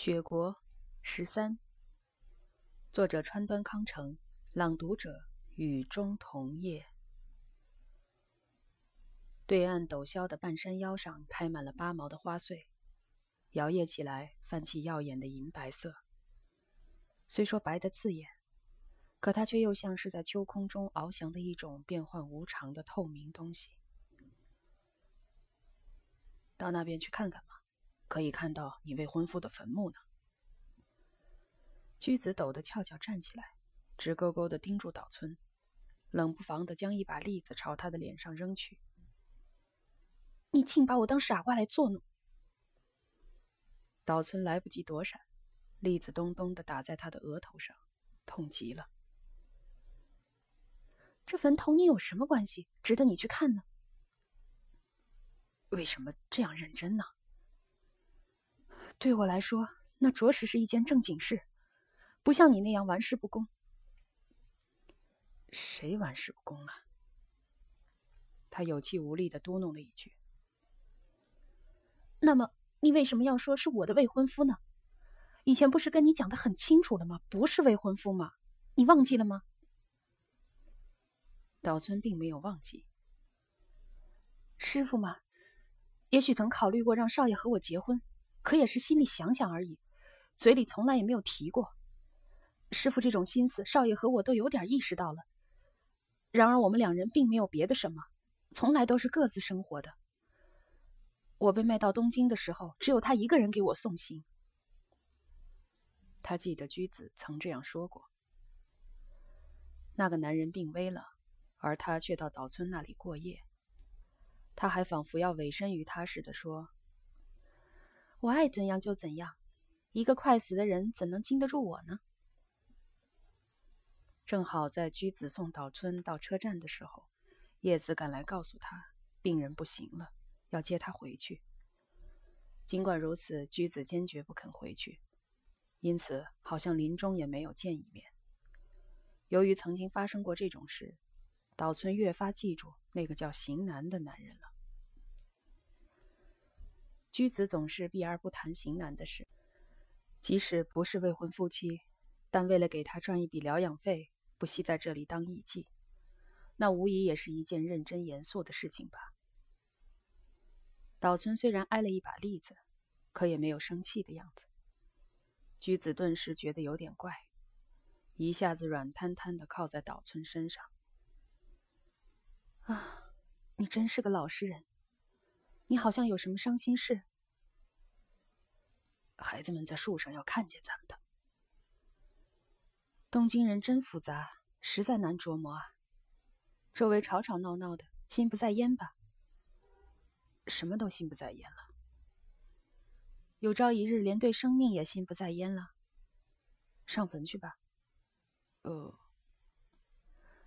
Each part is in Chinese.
雪国十三，作者川端康成，朗读者雨中桐叶。对岸陡峭的半山腰上开满了八毛的花穗，摇曳起来泛起耀眼的银白色。虽说白得刺眼，可它却又像是在秋空中翱翔的一种变幻无常的透明东西。到那边去看看吧。可以看到你未婚夫的坟墓呢。居子抖得翘翘站起来，直勾勾地盯住岛村，冷不防地将一把栗子朝他的脸上扔去。你竟把我当傻瓜来作弄！岛村来不及躲闪，栗子咚咚地打在他的额头上，痛极了。这坟头你有什么关系，值得你去看呢？为什么这样认真呢？对我来说，那着实是一件正经事，不像你那样玩世不恭。谁玩世不恭啊？他有气无力的嘟哝了一句。那么，你为什么要说是我的未婚夫呢？以前不是跟你讲的很清楚了吗？不是未婚夫吗？你忘记了吗？岛村并没有忘记。师傅嘛，也许曾考虑过让少爷和我结婚。可也是心里想想而已，嘴里从来也没有提过。师傅这种心思，少爷和我都有点意识到了。然而我们两人并没有别的什么，从来都是各自生活的。我被卖到东京的时候，只有他一个人给我送行。他记得居子曾这样说过。那个男人病危了，而他却到岛村那里过夜。他还仿佛要委身于他似的说。我爱怎样就怎样，一个快死的人怎能经得住我呢？正好在居子送岛村到车站的时候，叶子赶来告诉他，病人不行了，要接他回去。尽管如此，居子坚决不肯回去，因此好像临终也没有见一面。由于曾经发生过这种事，岛村越发记住那个叫型男的男人了。居子总是避而不谈型男的事，即使不是未婚夫妻，但为了给他赚一笔疗养费，不惜在这里当艺妓，那无疑也是一件认真严肃的事情吧。岛村虽然挨了一把栗子，可也没有生气的样子。居子顿时觉得有点怪，一下子软瘫瘫的靠在岛村身上。啊，你真是个老实人，你好像有什么伤心事。孩子们在树上要看见咱们的。东京人真复杂，实在难琢磨啊。周围吵吵闹闹的，心不在焉吧？什么都心不在焉了。有朝一日，连对生命也心不在焉了。上坟去吧。呃，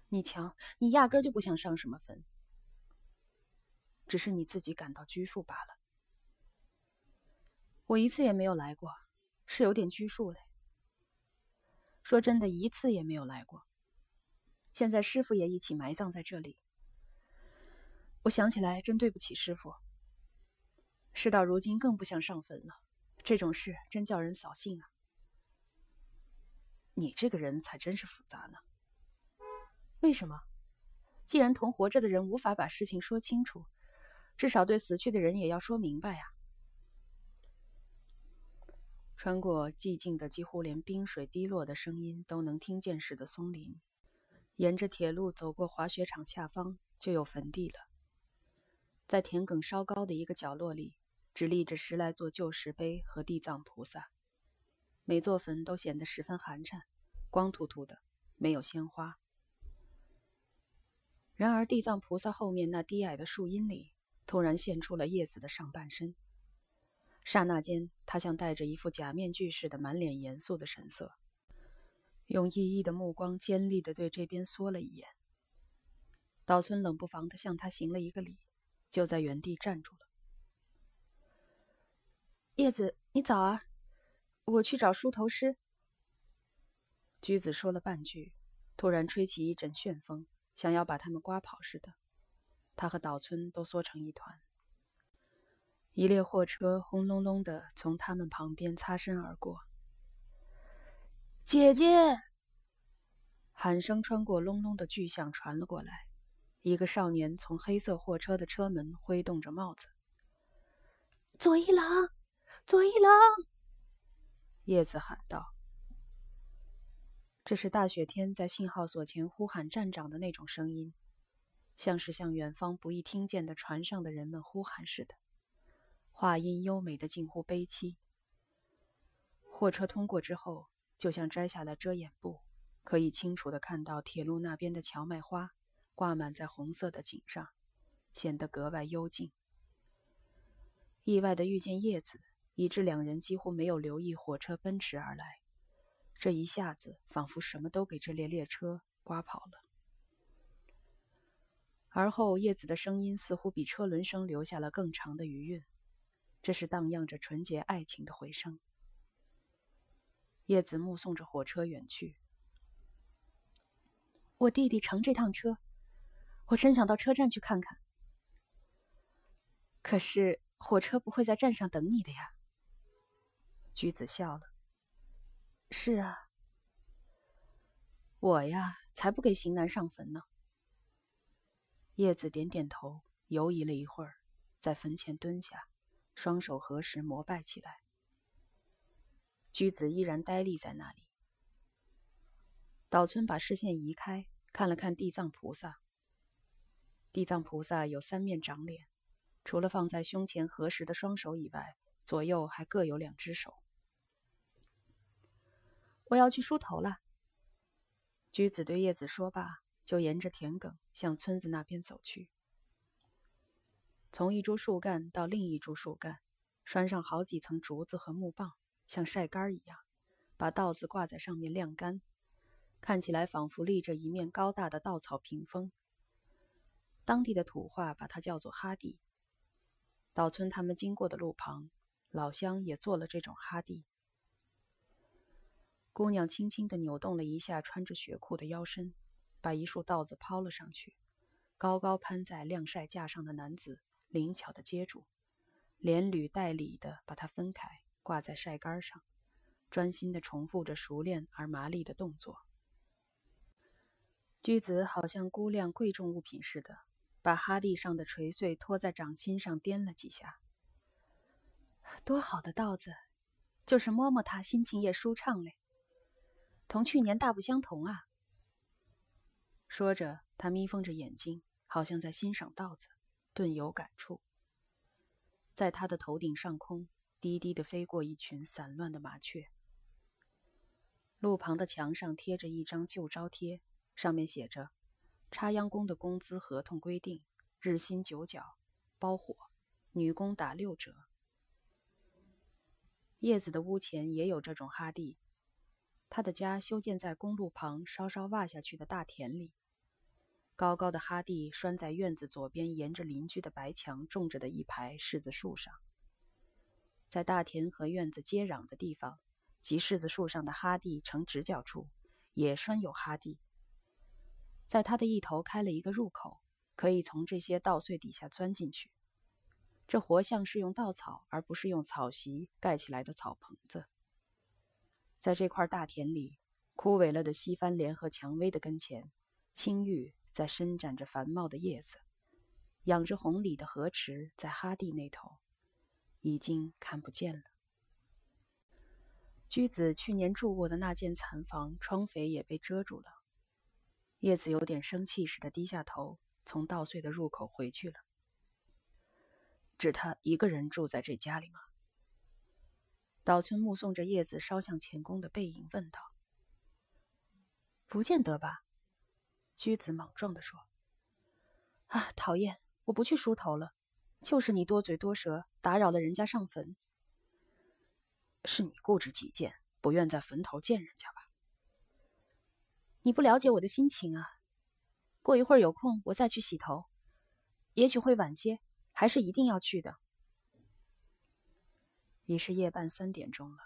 你瞧，你压根就不想上什么坟，只是你自己感到拘束罢了。我一次也没有来过，是有点拘束嘞。说真的，一次也没有来过。现在师傅也一起埋葬在这里，我想起来真对不起师傅。事到如今，更不想上坟了。这种事真叫人扫兴啊！你这个人才真是复杂呢。为什么？既然同活着的人无法把事情说清楚，至少对死去的人也要说明白呀。穿过寂静的几乎连冰水滴落的声音都能听见似的松林，沿着铁路走过滑雪场下方，就有坟地了。在田埂稍高的一个角落里，只立着十来座旧石碑和地藏菩萨，每座坟都显得十分寒碜，光秃秃的，没有鲜花。然而，地藏菩萨后面那低矮的树荫里，突然现出了叶子的上半身。刹那间，他像戴着一副假面具似的，满脸严肃的神色，用熠熠的目光尖利地对这边缩了一眼。岛村冷不防地向他行了一个礼，就在原地站住了。叶子，你早啊，我去找梳头师。菊子说了半句，突然吹起一阵旋风，想要把他们刮跑似的，他和岛村都缩成一团。一列货车轰隆隆地从他们旁边擦身而过。姐姐！喊声穿过隆隆的巨响传了过来。一个少年从黑色货车的车门挥动着帽子。左一郎，左一郎！叶子喊道。这是大雪天在信号所前呼喊站长的那种声音，像是向远方不易听见的船上的人们呼喊似的，话音优美的近乎悲凄。货车通过之后，就像摘下了遮掩布，可以清楚地看到铁路那边的荞麦花挂满在红色的锦上，显得格外幽静。意外地遇见叶子，以致两人几乎没有留意火车奔驰而来。这一下子，仿佛什么都给这列列车刮跑了。而后，叶子的声音似乎比车轮声留下了更长的余韵，这是荡漾着纯洁爱情的回声。叶子目送着火车远去。我弟弟乘这趟车，我真想到车站去看看。可是火车不会在站上等你的呀。菊子笑了。是啊，我呀，才不给型男上坟呢。叶子点点头，犹疑了一会儿，在坟前蹲下，双手合十膜拜起来。居子依然呆立在那里。岛村把视线移开，看了看地藏菩萨。地藏菩萨有三面长脸，除了放在胸前合十的双手以外，左右还各有两只手。我要去梳头了。菊子对叶子说罢，就沿着田埂向村子那边走去。从一株树干到另一株树干，拴上好几层竹子和木棒，像晒干一样，把稻子挂在上面晾干，看起来仿佛立着一面高大的稻草屏风。当地的土话把它叫做哈地。岛村他们经过的路旁，老乡也做了这种哈地。姑娘轻轻地扭动了一下穿着雪裤的腰身，把一束稻子抛了上去。高高攀在晾晒架上的男子灵巧地接住，连缕带理地把它分开，挂在晒杆上，专心地重复着熟练而麻利的动作。驹子好像估量贵重物品似的，把哈地上的垂穗托在掌心上掂了几下。多好的稻子，就是摸摸它，心情也舒畅嘞。同去年大不相同啊！说着，他眯缝着眼睛，好像在欣赏稻子，顿有感触。在他的头顶上空，低低的飞过一群散乱的麻雀。路旁的墙上贴着一张旧招贴，上面写着：“插秧工的工资合同规定，日薪九角，包伙，女工打六折。”叶子的屋前也有这种哈地。他的家修建在公路旁稍稍挖下去的大田里，高高的哈地拴在院子左边，沿着邻居的白墙种着的一排柿子树上。在大田和院子接壤的地方，及柿子树上的哈地呈直角处，也拴有哈地。在它的一头开了一个入口，可以从这些稻穗底下钻进去。这活像是用稻草，而不是用草席盖起来的草棚子。在这块大田里，枯萎了的西番莲和蔷薇的跟前，青玉在伸展着繁茂的叶子，养着红鲤的河池在哈地那头，已经看不见了。居子去年住过的那间残房，窗扉也被遮住了。叶子有点生气似的低下头，从稻穗的入口回去了。只他一个人住在这家里吗？岛村目送着叶子烧向前宫的背影，问道：“不见得吧？”居子莽撞地说：“啊，讨厌！我不去梳头了，就是你多嘴多舌，打扰了人家上坟。是你固执己见，不愿在坟头见人家吧？你不了解我的心情啊！过一会儿有空，我再去洗头，也许会晚些，还是一定要去的。”已是夜半三点钟了，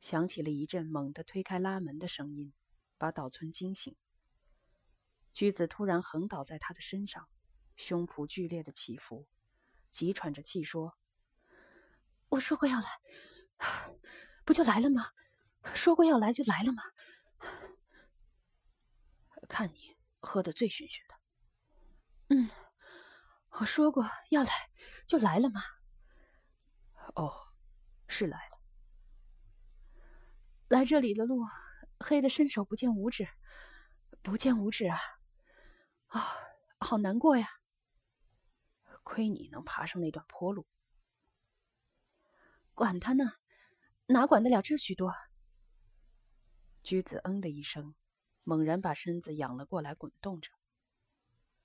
响起了一阵猛地推开拉门的声音，把岛村惊醒。驹子突然横倒在他的身上，胸脯剧烈的起伏，急喘着气说：“我说过要来，不就来了吗？说过要来就来了吗？看你喝得醉醺醺的。嗯，我说过要来就来了吗？哦，是来了。来这里的路黑的伸手不见五指，不见五指啊！啊，好难过呀！亏你能爬上那段坡路。管他呢，哪管得了这许多？驹子嗯的一声，猛然把身子仰了过来，滚动着。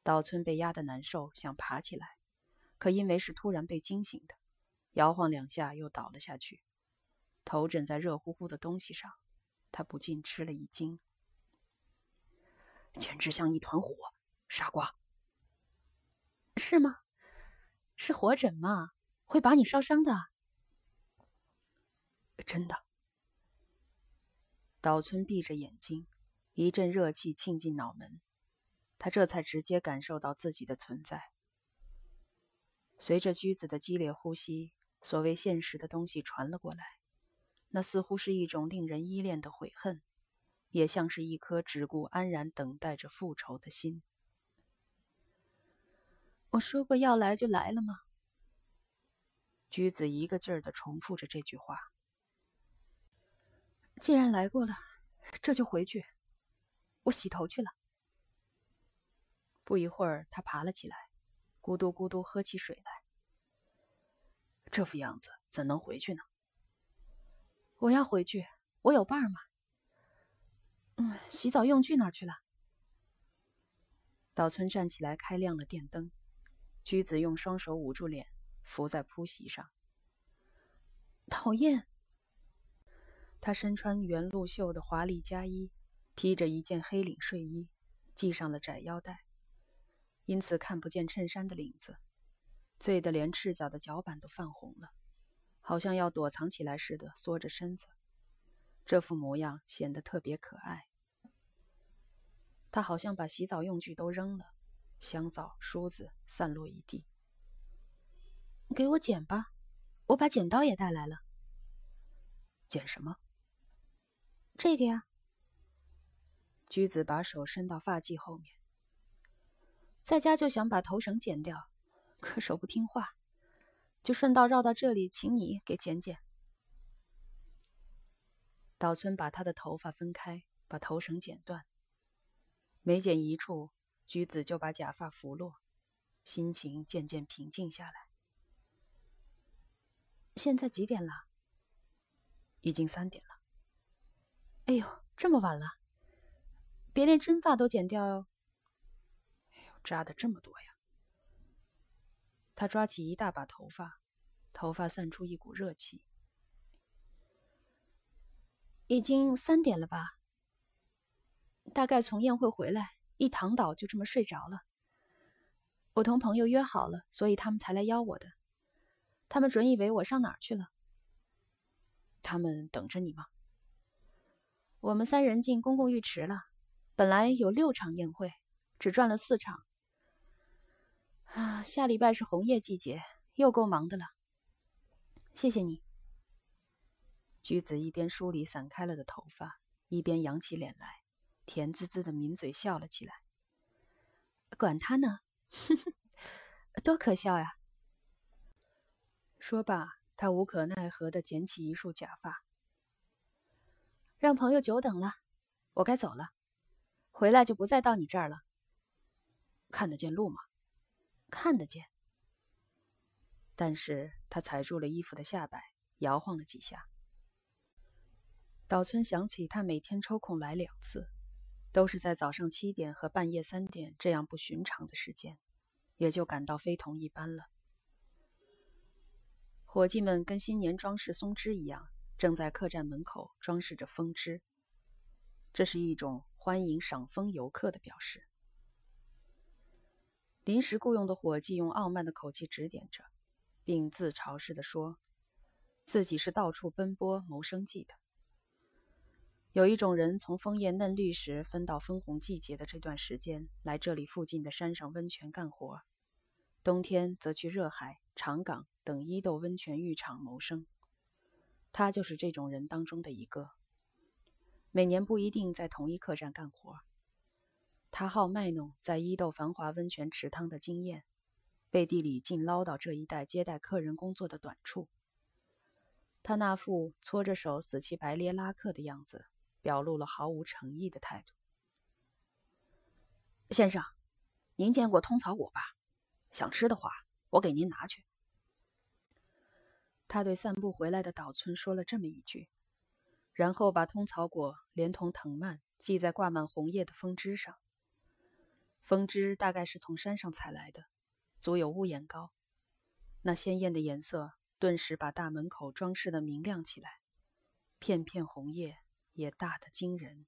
岛村被压得难受，想爬起来，可因为是突然被惊醒的，摇晃两下又倒了下去，头枕在热乎乎的东西上，他不禁吃了一惊，简直像一团火，傻瓜。是吗？是火疹吗？会把你烧伤的。真的。岛村闭着眼睛，一阵热气沁进脑门。他这才直接感受到自己的存在。随着驹子的激烈呼吸，所谓现实的东西传了过来，那似乎是一种令人依恋的悔恨，也像是一颗只顾安然等待着复仇的心。我说过要来就来了吗？橘子一个劲儿的重复着这句话。既然来过了，这就回去。我洗头去了。不一会儿，他爬了起来，咕嘟咕嘟喝起水来。这副样子怎能回去呢？我要回去，我有伴儿嘛。嗯，洗澡用具哪儿去了？岛村站起来，开亮了电灯。驹子用双手捂住脸，伏在铺席上。讨厌。他身穿原露袖的华丽夹衣，披着一件黑领睡衣，系上了窄腰带。因此看不见衬衫的领子，醉得连赤脚的脚板都泛红了，好像要躲藏起来似的缩着身子，这副模样显得特别可爱。他好像把洗澡用具都扔了，香皂、梳子散落一地。给我剪吧，我把剪刀也带来了。剪什么？这个呀。橘子把手伸到发髻后面。在家就想把头绳剪掉，可手不听话，就顺道绕到这里，请你给剪剪。岛村把他的头发分开，把头绳剪断。每剪一处，菊子就把假发拂落，心情渐渐平静下来。现在几点了？已经三点了。哎呦，这么晚了，别连真发都剪掉哟。扎的这么多呀！他抓起一大把头发，头发散出一股热气。已经三点了吧？大概从宴会回来，一躺倒就这么睡着了。我同朋友约好了，所以他们才来邀我的。他们准以为我上哪儿去了。他们等着你吗？我们三人进公共浴池了。本来有六场宴会，只转了四场。啊，下礼拜是红叶季节，又够忙的了。谢谢你。菊子一边梳理散开了的头发，一边扬起脸来，甜滋滋的抿嘴笑了起来。管他呢，多可笑呀！说罢，他无可奈何的捡起一束假发。让朋友久等了，我该走了，回来就不再到你这儿了。看得见路吗？看得见，但是他踩住了衣服的下摆，摇晃了几下。岛村想起他每天抽空来两次，都是在早上七点和半夜三点这样不寻常的时间，也就感到非同一般了。伙计们跟新年装饰松枝一样，正在客栈门口装饰着风枝，这是一种欢迎赏枫游客的表示。临时雇佣的伙计用傲慢的口气指点着，并自嘲似的说：“自己是到处奔波谋生计的。有一种人从枫叶嫩绿时分到分红季节的这段时间来这里附近的山上温泉干活，冬天则去热海、长港等伊豆温泉浴场谋生。他就是这种人当中的一个。每年不一定在同一客栈干活。他好卖弄在伊豆繁华温泉池汤的经验，背地里尽唠叨这一带接待客人工作的短处。他那副搓着手死乞白咧拉客的样子，表露了毫无诚意的态度。先生，您见过通草果吧？想吃的话，我给您拿去。他对散步回来的岛村说了这么一句，然后把通草果连同藤蔓系在挂满红叶的枫枝上。枫枝大概是从山上采来的，足有屋檐高，那鲜艳的颜色。顿时把大门口装饰的明亮起来，片片红叶也大得惊人。